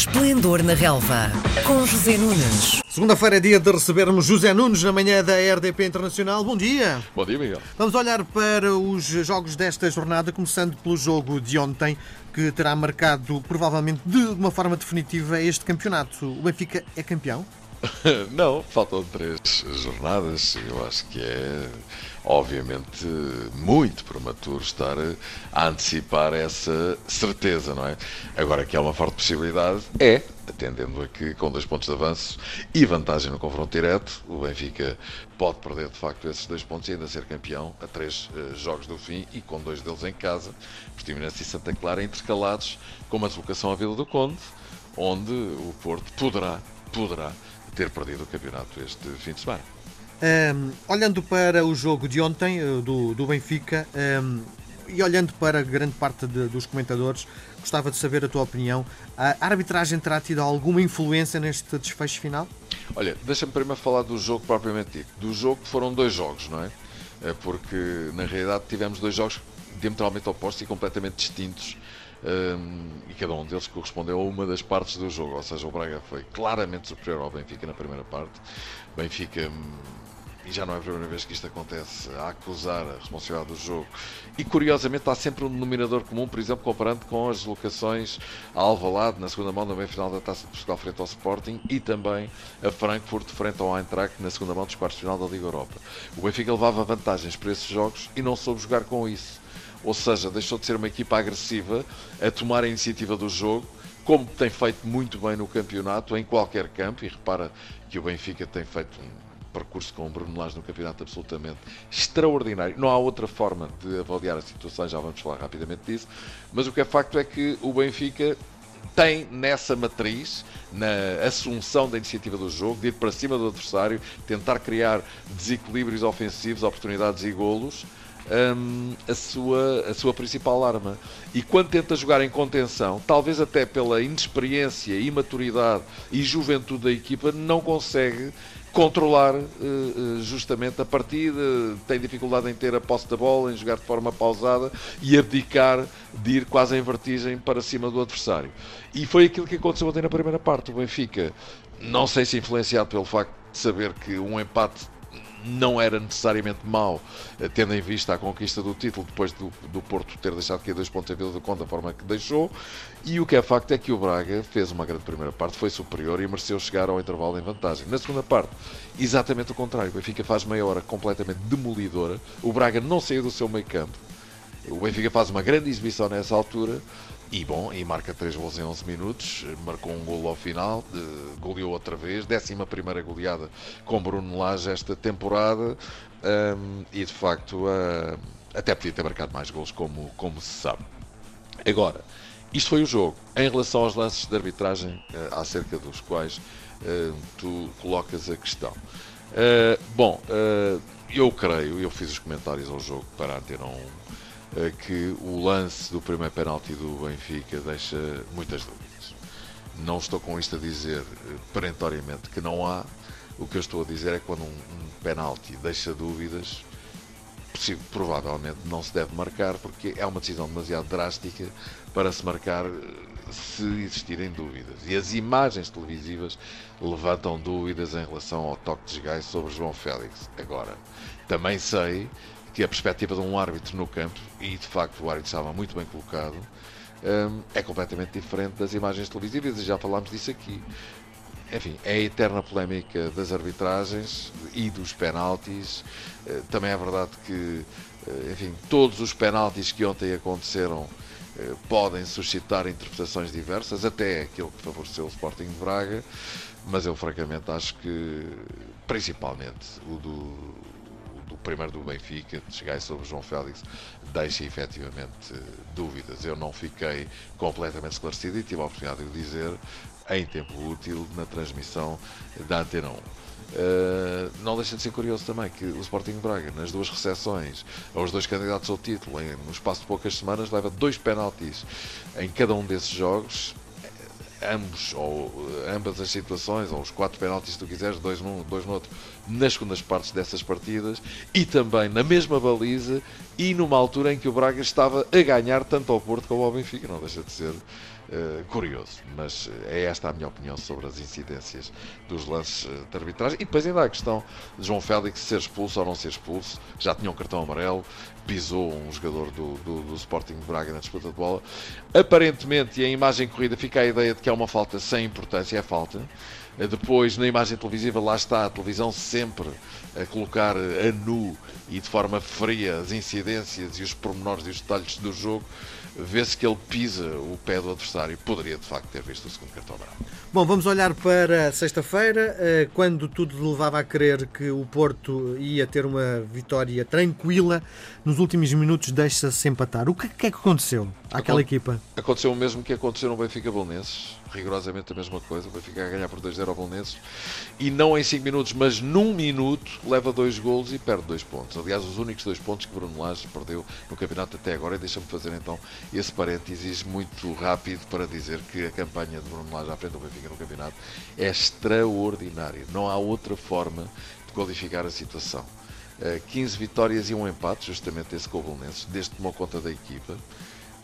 Esplendor na Relva, com José Nunes. Segunda-feira é dia de recebermos José Nunes na manhã da RDP Internacional. Bom dia. Bom dia, Miguel. Vamos olhar para os jogos desta jornada, começando pelo jogo de ontem, que terá marcado provavelmente de uma forma definitiva este campeonato. O Benfica é campeão? Não, faltam três jornadas. Eu acho que é, obviamente, muito prematuro estar a antecipar essa certeza, não é? Agora que há uma forte possibilidade, é, atendendo a que com dois pontos de avanço e vantagem no confronto direto, o Benfica pode perder de facto esses dois pontos e ainda ser campeão a três uh, jogos do fim e com dois deles em casa, Portimonense e Santa Clara intercalados com uma deslocação à Vila do Conde, onde o Porto poderá, poderá ter perdido o campeonato este fim de semana. Um, olhando para o jogo de ontem eh, do, do Benfica um, e olhando para grande parte de, dos comentadores, gostava de saber a tua opinião. A arbitragem terá tido alguma influência neste desfecho final? Olha, deixa-me primeiro falar do jogo propriamente dito. Do jogo foram dois jogos, não é? é porque na realidade tivemos dois jogos diametralmente opostos e completamente distintos e cada um deles correspondeu a uma das partes do jogo, ou seja, o Braga foi claramente superior ao Benfica na primeira parte. Benfica, hum, e já não é a primeira vez que isto acontece, a acusar a responsabilidade do jogo. E curiosamente há sempre um denominador comum, por exemplo, comparando com as deslocações a Alvalade na segunda mão da meia-final da Taça de Portugal frente ao Sporting e também a Frankfurt frente ao Eintracht na segunda mão dos quartos de final da Liga Europa. O Benfica levava vantagens para esses jogos e não soube jogar com isso ou seja, deixou de ser uma equipa agressiva a tomar a iniciativa do jogo, como tem feito muito bem no campeonato, em qualquer campo, e repara que o Benfica tem feito um percurso com o Bruno Lage no campeonato absolutamente extraordinário. Não há outra forma de avaliar a situação, já vamos falar rapidamente disso, mas o que é facto é que o Benfica tem nessa matriz, na assunção da iniciativa do jogo, de ir para cima do adversário, tentar criar desequilíbrios ofensivos, oportunidades e golos, um, a, sua, a sua principal arma. E quando tenta jogar em contenção, talvez até pela inexperiência, imaturidade e juventude da equipa, não consegue controlar uh, justamente a partida, tem dificuldade em ter a posse da bola, em jogar de forma pausada e abdicar de ir quase em vertigem para cima do adversário. E foi aquilo que aconteceu ontem na primeira parte. O Benfica, não sei se influenciado pelo facto de saber que um empate não era necessariamente mau, eh, tendo em vista a conquista do título depois do, do Porto ter deixado aqui dois pontos em Vila do Conde da forma que deixou. E o que é facto é que o Braga fez uma grande primeira parte, foi superior e mereceu chegar ao intervalo em vantagem. Na segunda parte, exatamente o contrário. O Benfica faz meia hora completamente demolidora. O Braga não saiu do seu meio campo. O Benfica faz uma grande exibição nessa altura e bom, e marca 3 gols em 11 minutos, marcou um gol ao final, goleou outra vez, 11 goleada com Bruno Lage esta temporada, um, e de facto uh, até podia ter marcado mais gols, como, como se sabe. Agora, isto foi o jogo. Em relação aos lances de arbitragem, uh, acerca dos quais uh, tu colocas a questão. bom, eu creio, eu fiz os comentários ao jogo para 1 eh, que o lance do primeiro penalti do Benfica deixa muitas dúvidas. Não estou com isto a dizer eh, perentoriamente que não há. O que eu estou a dizer é que quando um, um penalti deixa dúvidas, provavelmente não se deve marcar porque é uma decisão demasiado drástica para se marcar eh, se existirem dúvidas. E as imagens televisivas levantam dúvidas em relação ao toque de desgaste sobre João Félix. Agora, também sei que a perspectiva de um árbitro no campo, e de facto o árbitro estava muito bem colocado, hum, é completamente diferente das imagens televisivas, e já falámos disso aqui. Enfim, é a eterna polémica das arbitragens e dos penaltis. Eh, também é verdade que, eh, enfim, todos os penaltis que ontem aconteceram eh, podem suscitar interpretações diversas, até aquele que favoreceu o Sporting de Braga, mas eu francamente acho que, principalmente o do, do primeiro do Benfica, de chegar sobre João Félix, deixa efetivamente dúvidas. Eu não fiquei completamente esclarecido e tive a oportunidade de o dizer em tempo útil na transmissão da Antena 1. Uh, não deixa de ser curioso também que o Sporting Braga, nas duas recepções, aos dois candidatos ao título, em, espaço de poucas semanas, leva dois penaltis em cada um desses jogos ambos, ou ambas as situações, ou os quatro penaltis, se tu quiseres, dois num, dois no outro, nas segundas partes dessas partidas, e também na mesma baliza, e numa altura em que o Braga estava a ganhar tanto ao Porto como ao Benfica, não deixa de ser uh, curioso. Mas é esta a minha opinião sobre as incidências dos lances de arbitragem. E depois ainda há a questão de João Félix ser expulso ou não ser expulso. Já tinha um cartão amarelo, pisou um jogador do, do, do Sporting de Braga na disputa de bola. Aparentemente, e a imagem corrida fica a ideia de que é uma falta sem importância, é falta. Depois, na imagem televisiva, lá está a televisão sempre a colocar a nu e de forma fria as incidências e os pormenores e os detalhes do jogo. Vê-se que ele pisa o pé do adversário. Poderia, de facto, ter visto o segundo cartão amarelo. Bom, vamos olhar para sexta-feira, eh, quando tudo levava a crer que o Porto ia ter uma vitória tranquila. Nos últimos minutos deixa-se empatar. O que é que aconteceu àquela equipa? Aconteceu o mesmo que aconteceu no Benfica Bolonenses rigorosamente a mesma coisa. O Benfica a ganhar por 2-0 ao Bolonenses e não em 5 minutos, mas num minuto leva dois golos e perde dois pontos. Aliás, os únicos dois pontos que Bruno Lage perdeu no campeonato até agora. E deixa-me fazer então esse parênteses muito rápido para dizer que a campanha de Bruno Lage à frente do Benfica no campeonato é extraordinária. Não há outra forma de qualificar a situação. 15 eh, vitórias e um empate, justamente esse com o Bolonenses, desde que tomou conta da equipa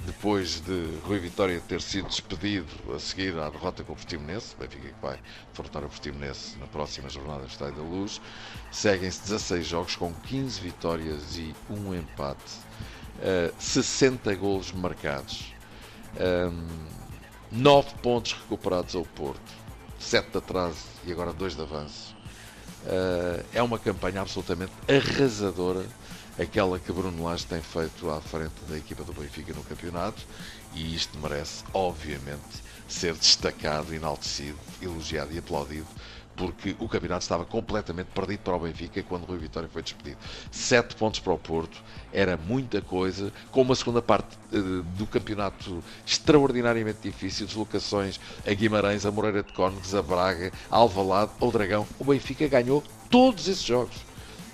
depois de Rui Vitória ter sido despedido a seguir à derrota com o Portimonense, Benfica que vai enfrentar o Portimonense na próxima jornada do Estádio da Luz, seguem-se 16 jogos com 15 vitórias e um empate, uh, 60 golos marcados, um, 9 pontos recuperados ao Porto, 7 de atraso e agora 2 de avanço. Uh, é uma campanha absolutamente arrasadora aquela que Bruno Lage tem feito à frente da equipa do Benfica no campeonato e isto merece, obviamente, ser destacado, enaltecido, elogiado e aplaudido porque o campeonato estava completamente perdido para o Benfica quando o Rui Vitória foi despedido. Sete pontos para o Porto, era muita coisa, com uma segunda parte uh, do campeonato extraordinariamente difícil, deslocações a Guimarães, a Moreira de Cónegos, a Braga, a Alvalade, ao Dragão. O Benfica ganhou todos esses jogos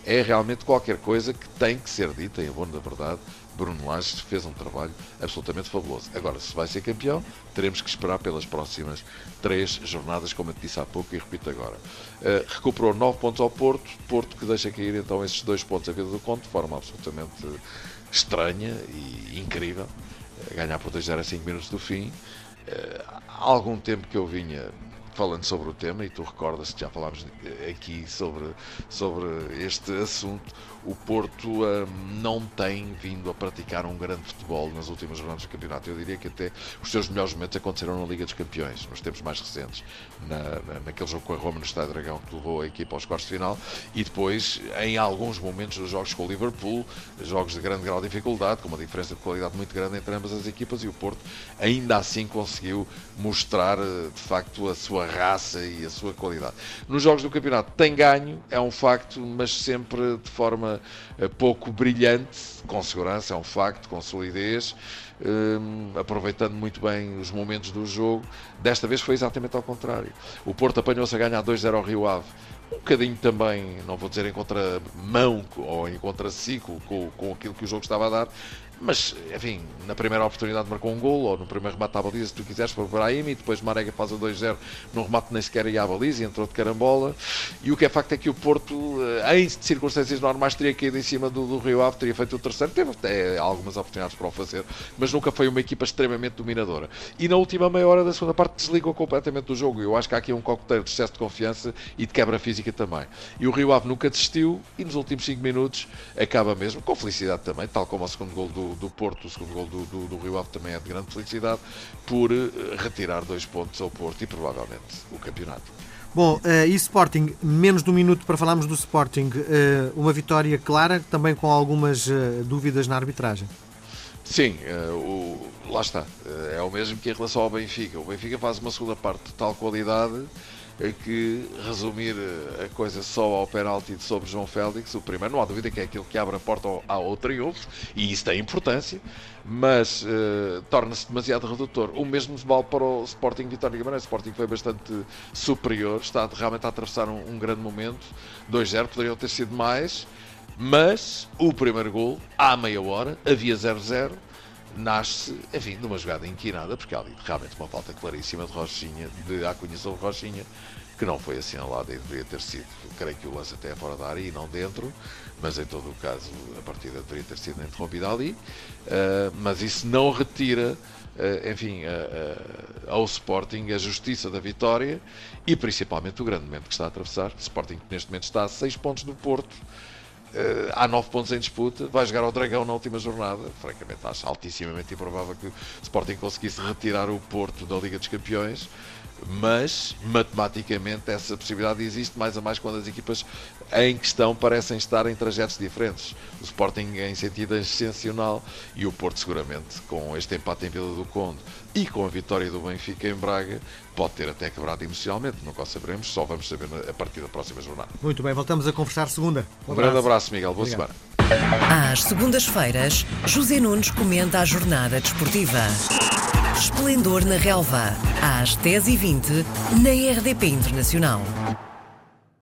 é realmente qualquer coisa que tem que ser dita, em abono da verdade. Bruno Lage fez um trabalho absolutamente fabuloso. Agora, se vai ser campeão, teremos que esperar pelas próximas três jornadas, como eu disse há pouco e repito agora. Uh, recuperou nove pontos ao Porto, Porto que deixa cair então esses dois pontos à vida do conto de forma absolutamente estranha e incrível. Uh, ganhar por 2-0 a 5 minutos do fim. Uh, há algum tempo que eu vinha falando sobre o tema, e tu recordas que já falámos aqui sobre, sobre este assunto, o Porto um, não tem vindo a praticar um grande futebol nas últimas jornadas do campeonato. Eu diria que até os seus melhores momentos aconteceram na Liga dos Campeões, nos tempos mais recentes, na, na, naquele jogo com a Roma no Estádio Dragão, que levou a equipa aos quartos de final, e depois em alguns momentos dos jogos com o Liverpool, jogos de grande grau de dificuldade, com uma diferença de qualidade muito grande entre ambas as equipas, e o Porto ainda assim conseguiu mostrar de facto a sua raça e a sua qualidade. Nos jogos do campeonato tem ganho, é um facto, mas sempre de forma eh, pouco brilhante, com segurança, é um facto, com solidez, um, aproveitando muito bem os momentos do jogo. Desta vez foi exatamente ao contrário. O Porto apanhou-se a ganhar 2-0 ao Rio Ave. Um bocadinho também, não vou dizer em contramão ou em contraciclo com, com aquilo que o jogo estava a dar, mas, enfim, na primeira oportunidade marcou um gol, ou no primeiro remate à baliza, se tu quiseres, para o Brahim, e depois Marega faz a 2-0 num remate nem sequer ia à baliza, e entrou de carambola. E o que é facto é que o Porto, eh, em circunstâncias normais, teria caído em cima do, do Rio Ave, teria feito o terceiro, teve até algumas oportunidades para o fazer, mas nunca foi uma equipa extremamente dominadora. E na última meia hora da segunda parte desligou completamente do jogo. Eu acho que há aqui um coquetel de excesso de confiança e de quebra física também. E o Rio Ave nunca desistiu, e nos últimos 5 minutos acaba mesmo, com felicidade também, tal como o segundo gol do do, Porto, o segundo gol do, do, do, Rio Ave também é de grande felicidade, por uh, retirar dois pontos ao Porto e provavelmente o campeonato. Bom, uh, e Sporting, menos de um minuto para falarmos do Sporting, uh, uma vitória clara, também com algumas dúvidas na arbitragem. Sim, o, lá está. é o mesmo que em relação ao Benfica. O Benfica faz uma segunda parte de tal qualidade que resumir a coisa só ao penalti sobre João Félix, o primeiro, não há dúvida que é aquilo que abre a porta ao, ao triunfo, e isso tem importância, mas uh, torna-se demasiado redutor. O mesmo vale para o Sporting Vitória Guimarães. O Sporting foi bastante superior, está realmente a atravessar um, um grande momento. 2-0, poderiam ter sido mais, mas o primeiro gol, à meia hora, havia 0-0 nasce, enfim, de uma jogada inquinada, porque há ali realmente uma falta claríssima de Rochinha, de Acunha sobre Rochinha, que não foi assinalada e deveria ter sido, creio que o lance até fora da área e não dentro, mas em todo o caso a partida deveria ter sido interrompida ali, uh, mas isso não retira Uh, enfim, uh, ao Sporting a justiça da vitória e principalmente o grande momento que está a atravessar. Sporting neste momento está a 6 pontos do Porto, há 9 pontos em disputa, vai jogar ao Dragão na última jornada. Francamente, acho altissimamente improvável que o Sporting conseguisse retirar o Porto da Liga dos Campeões mas matematicamente essa possibilidade existe mais a mais quando as equipas em questão parecem estar em trajetos diferentes. O Sporting em sentido ascensional e o Porto seguramente com este empate em Vila do Conde e com a vitória do Benfica em Braga pode ter até quebrado emocionalmente, nunca o saberemos, só vamos saber a partir da próxima jornada. Muito bem, voltamos a conversar segunda. Um, um grande abraço, Miguel. Boa Obrigado. semana. Às segundas-feiras, José Nunes comenta a jornada desportiva. Esplendor na Relva, às 10h20, na RDP Internacional.